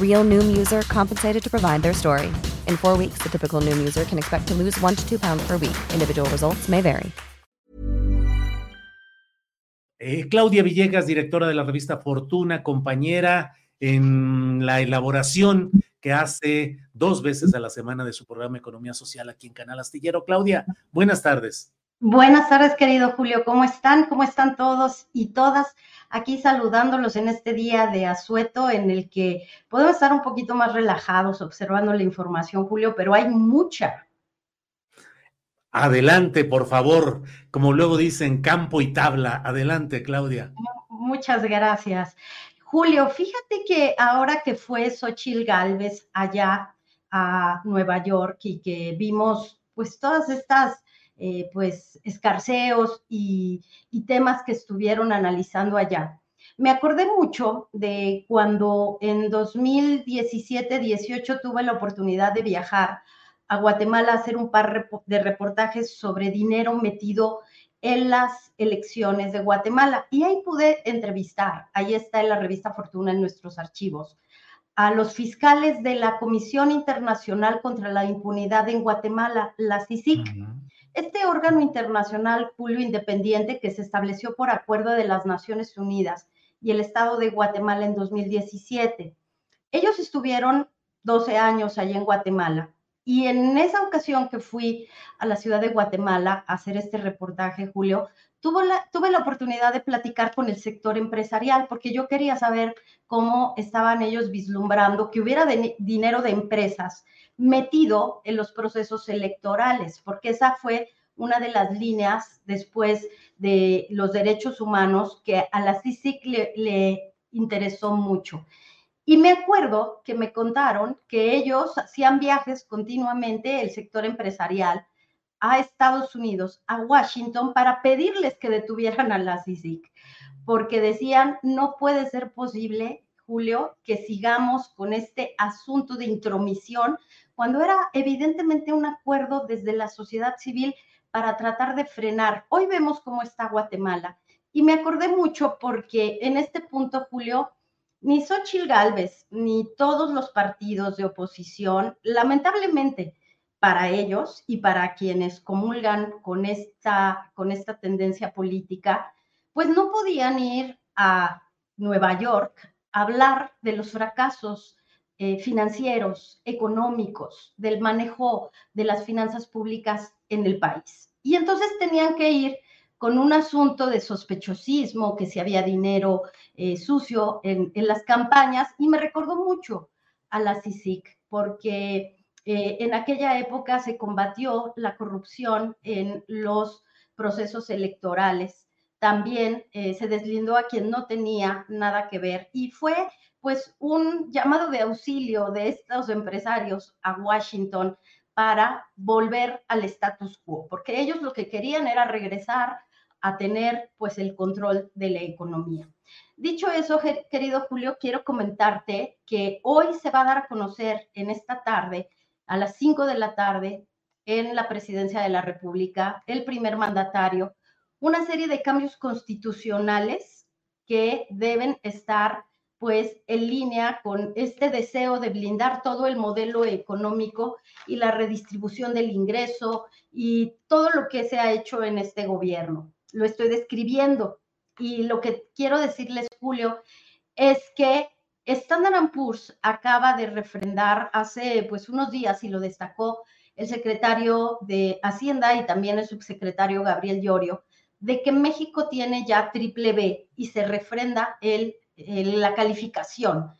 Real Noom user compensated to provide their story. In four weeks, the typical Noom user can expect to lose one to two pounds per week. Individual results may vary. Eh, Claudia Villegas, directora de la revista Fortuna, compañera en la elaboración que hace dos veces a la semana de su programa Economía Social aquí en Canal Astillero. Claudia, buenas tardes. Buenas tardes, querido Julio. ¿Cómo están? ¿Cómo están todos y todas? Aquí saludándolos en este día de asueto en el que podemos estar un poquito más relajados observando la información, Julio, pero hay mucha. Adelante, por favor. Como luego dicen, campo y tabla. Adelante, Claudia. Muchas gracias. Julio, fíjate que ahora que fue Xochil Gálvez allá a Nueva York y que vimos pues todas estas eh, pues escarceos y, temas que estuvieron analizando allá. Me acordé mucho de cuando en 2017-18 tuve la oportunidad de viajar a Guatemala a hacer un par de reportajes sobre dinero metido en las elecciones de Guatemala. Y ahí pude entrevistar, ahí está en la revista Fortuna en nuestros archivos, a los fiscales de la Comisión Internacional contra la Impunidad en Guatemala, la CICIC. Este órgano internacional Julio independiente que se estableció por acuerdo de las Naciones Unidas y el Estado de Guatemala en 2017. Ellos estuvieron 12 años allí en Guatemala y en esa ocasión que fui a la ciudad de Guatemala a hacer este reportaje, Julio, tuve la, tuve la oportunidad de platicar con el sector empresarial porque yo quería saber cómo estaban ellos vislumbrando que hubiera dinero de empresas metido en los procesos electorales, porque esa fue una de las líneas después de los derechos humanos que a la CICIC le, le interesó mucho. Y me acuerdo que me contaron que ellos hacían viajes continuamente, el sector empresarial, a Estados Unidos, a Washington, para pedirles que detuvieran a la CICIC, porque decían, no puede ser posible, Julio, que sigamos con este asunto de intromisión, cuando era evidentemente un acuerdo desde la sociedad civil para tratar de frenar. Hoy vemos cómo está Guatemala. Y me acordé mucho porque en este punto, Julio, ni Xochitl Gálvez, ni todos los partidos de oposición, lamentablemente para ellos y para quienes comulgan con esta, con esta tendencia política, pues no podían ir a Nueva York a hablar de los fracasos eh, financieros, económicos, del manejo de las finanzas públicas en el país. Y entonces tenían que ir con un asunto de sospechosismo, que si había dinero eh, sucio en, las campañas, y me recordó mucho a la CICIC, porque eh, en aquella época se combatió la corrupción en los procesos electorales. También se deslindó a quien no tenía nada que ver y fue pues un llamado de auxilio de estos empresarios a Washington para volver al status quo, porque ellos lo que querían era regresar a tener pues el control de la economía. Dicho eso, querido Julio, quiero comentarte que hoy se va a dar a conocer en esta tarde, a las 5 de la tarde, en la presidencia de la República, el primer mandatario, una serie de cambios constitucionales que deben estar pues en línea con este deseo de blindar todo el modelo económico y la redistribución del ingreso y todo lo que se ha hecho en este gobierno lo estoy describiendo. Y lo que quiero decirles, Julio, es que Standard Poor's acaba de refrendar hace pues unos días y lo destacó el secretario de Hacienda y también el subsecretario Gabriel Llorio, de que México tiene ya triple B y se refrenda el, la calificación.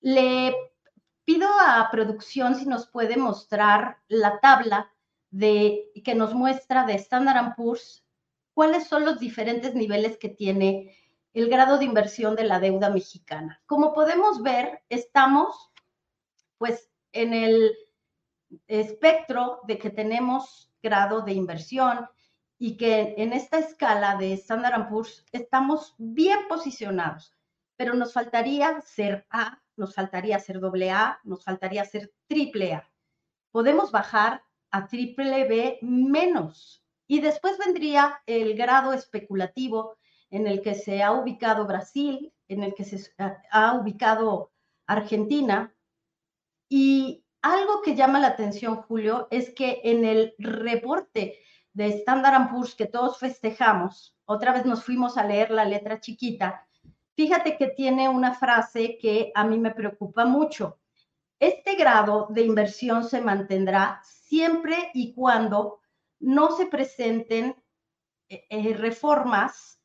Le pido a producción si nos puede mostrar la tabla de, que nos muestra de Standard Poor's cuáles son los diferentes niveles que tiene el grado de inversión de la deuda mexicana. Como podemos ver, estamos pues en el espectro de que tenemos grado de inversión y que en esta escala de Standard Poor's estamos bien posicionados, pero nos faltaría ser A, nos faltaría ser doble A, nos faltaría ser triple A. Podemos bajar a triple B menos y después vendría el grado especulativo en el que se ha ubicado Brasil, en el que se ha ubicado Argentina. Y algo que llama la atención, Julio, es que en el reporte de Standard Poor's que todos festejamos, otra vez nos fuimos a leer la letra chiquita, fíjate que tiene una frase que a mí me preocupa mucho. Este grado de inversión se mantendrá siempre y cuando no se presenten eh, eh, reformas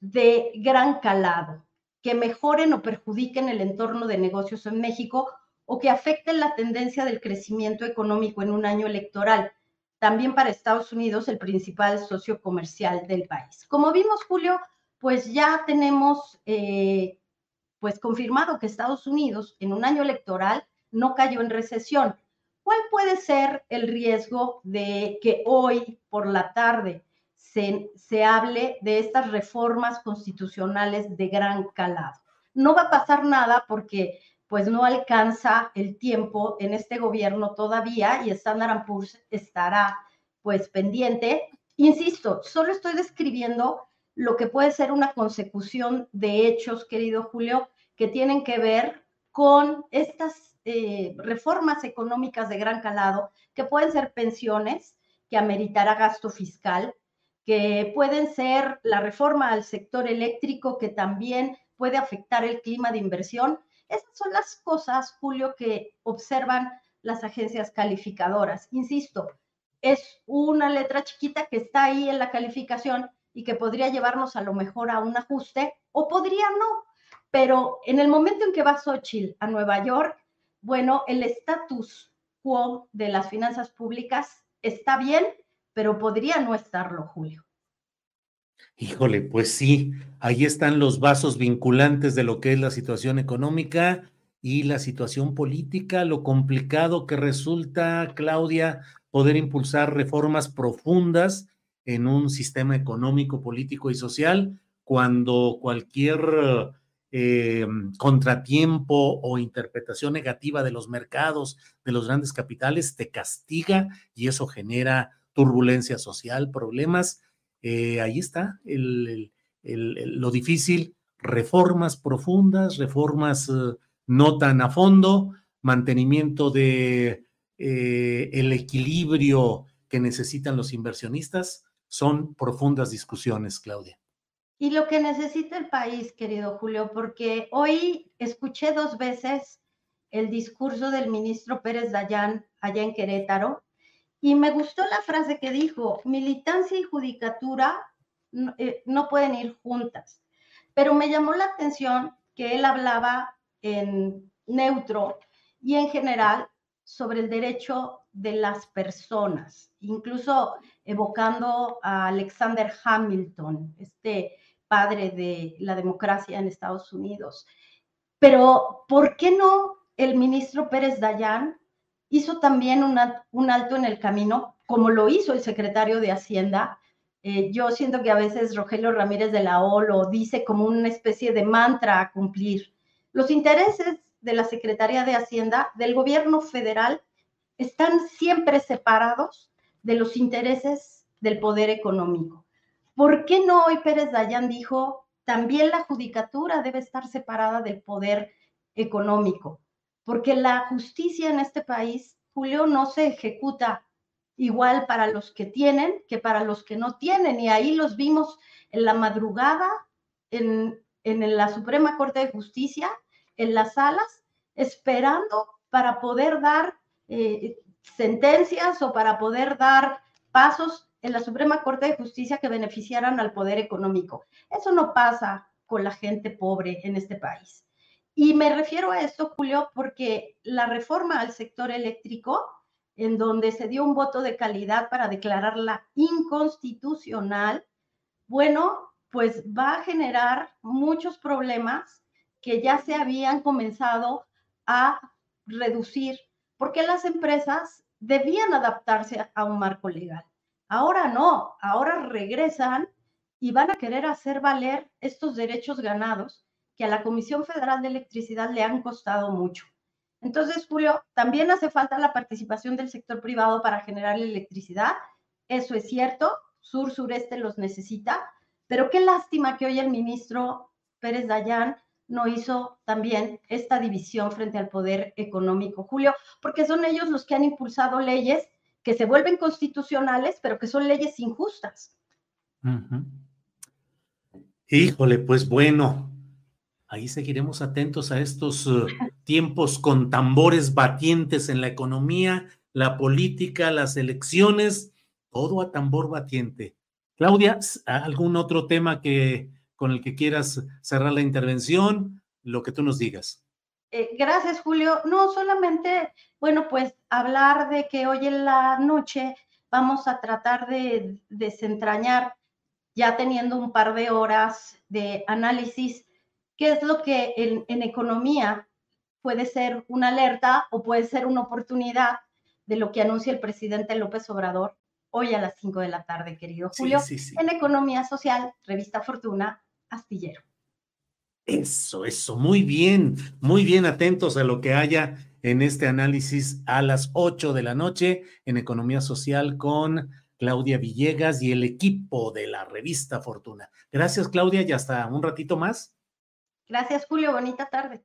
de gran calado que mejoren o perjudiquen el entorno de negocios en México o que afecten la tendencia del crecimiento económico en un año electoral, también para Estados Unidos, el principal socio comercial del país. Como vimos, Julio, pues ya tenemos eh, pues confirmado que Estados Unidos en un año electoral no cayó en recesión. ¿Cuál puede ser el riesgo de que hoy por la tarde se, se, hable de estas reformas constitucionales de gran calado? No va a pasar nada porque pues no alcanza el tiempo en este gobierno todavía y Standard Poor's estará pues pendiente. Insisto, solo estoy describiendo lo que puede ser una consecución de hechos, querido Julio, que tienen que ver con estas eh, reformas económicas de gran calado, que pueden ser pensiones, que ameritará gasto fiscal, que pueden ser la reforma al sector eléctrico, que también puede afectar el clima de inversión. Esas son las cosas, Julio, que observan las agencias calificadoras. Insisto, es una letra chiquita que está ahí en la calificación y que podría llevarnos a lo mejor a un ajuste o podría no. Pero en el momento en que va Xochitl a Nueva York, bueno, el status quo de las finanzas públicas está bien, pero podría no estarlo, Julio. Híjole, pues sí, ahí están los vasos vinculantes de lo que es la situación económica y la situación política, lo complicado que resulta, Claudia, poder impulsar reformas profundas en un sistema económico, político y social, cuando cualquier eh, contratiempo o interpretación negativa de los mercados, de los grandes capitales, te castiga y eso genera turbulencia social, problemas. Eh, ahí está lo difícil, reformas profundas, reformas eh, no tan a fondo, mantenimiento de el equilibrio que necesitan los inversionistas, son profundas discusiones, Claudia y lo que necesita el país, querido Julio, porque hoy escuché dos veces el discurso del ministro Pérez Dayán allá en Querétaro Y me gustó la frase que dijo, militancia y judicatura no, eh, no pueden ir juntas. Pero me llamó la atención que él hablaba en neutro y en general sobre el derecho de las personas, incluso evocando a Alexander Hamilton, este padre de la democracia en Estados Unidos. Pero, ¿por qué no el ministro Pérez Dayán hizo también un alto en el camino, como lo hizo el secretario de Hacienda? Eh, yo siento que a veces Rogelio Ramírez de la O lo dice como una especie de mantra a cumplir. Los intereses de la Secretaría de Hacienda, del gobierno federal, están siempre separados de los intereses del poder económico. ¿Por qué no hoy Pérez Dayán dijo, también la judicatura debe estar separada del poder económico? Porque la justicia en este país, Julio, no se ejecuta igual para los que tienen que para los que no tienen. Y ahí los vimos en la madrugada en, en la Suprema Corte de Justicia, en las salas, esperando para poder dar eh, sentencias o para poder dar pasos en la Suprema Corte de Justicia que beneficiaran al poder económico. Eso no pasa con la gente pobre en este país. Y me refiero a esto, Julio, porque la reforma al sector eléctrico, en donde se dio un voto de calidad para declararla inconstitucional, bueno, pues va a generar muchos problemas que ya se habían comenzado a reducir, porque las empresas debían adaptarse a un marco legal. Ahora no, ahora regresan y van a querer hacer valer estos derechos ganados que a la Comisión Federal de Electricidad le han costado mucho. Entonces, Julio, también hace falta la participación del sector privado para generar electricidad. Eso es cierto, sur-sureste los necesita, pero qué lástima que hoy el ministro Pérez Dayán no hizo también esta división frente al poder económico, Julio, porque son ellos los que han impulsado leyes que se vuelven constitucionales, pero que son leyes injustas. Híjole, pues bueno, ahí seguiremos atentos a estos uh, tiempos con tambores batientes en la economía, la política, las elecciones, todo a tambor batiente. Claudia, ¿algún otro tema que con el que quieras cerrar la intervención, lo que tú nos digas. Eh, gracias, Julio. No, solamente, bueno, pues hablar de que hoy en la noche vamos a tratar de desentrañar, ya teniendo un par de horas de análisis, qué es lo que en, en economía puede ser una alerta o puede ser una oportunidad de lo que anuncia el presidente López Obrador hoy a las 5 de la tarde, querido Julio, en Economía Social, Revista Fortuna, astillero. Eso, eso, muy bien, muy bien atentos a lo que haya en este análisis a las 8 de la noche en Economía Social con Claudia Villegas y el equipo de la revista Fortuna. Gracias, Claudia, y hasta un ratito más. Gracias, Julio. Bonita tarde.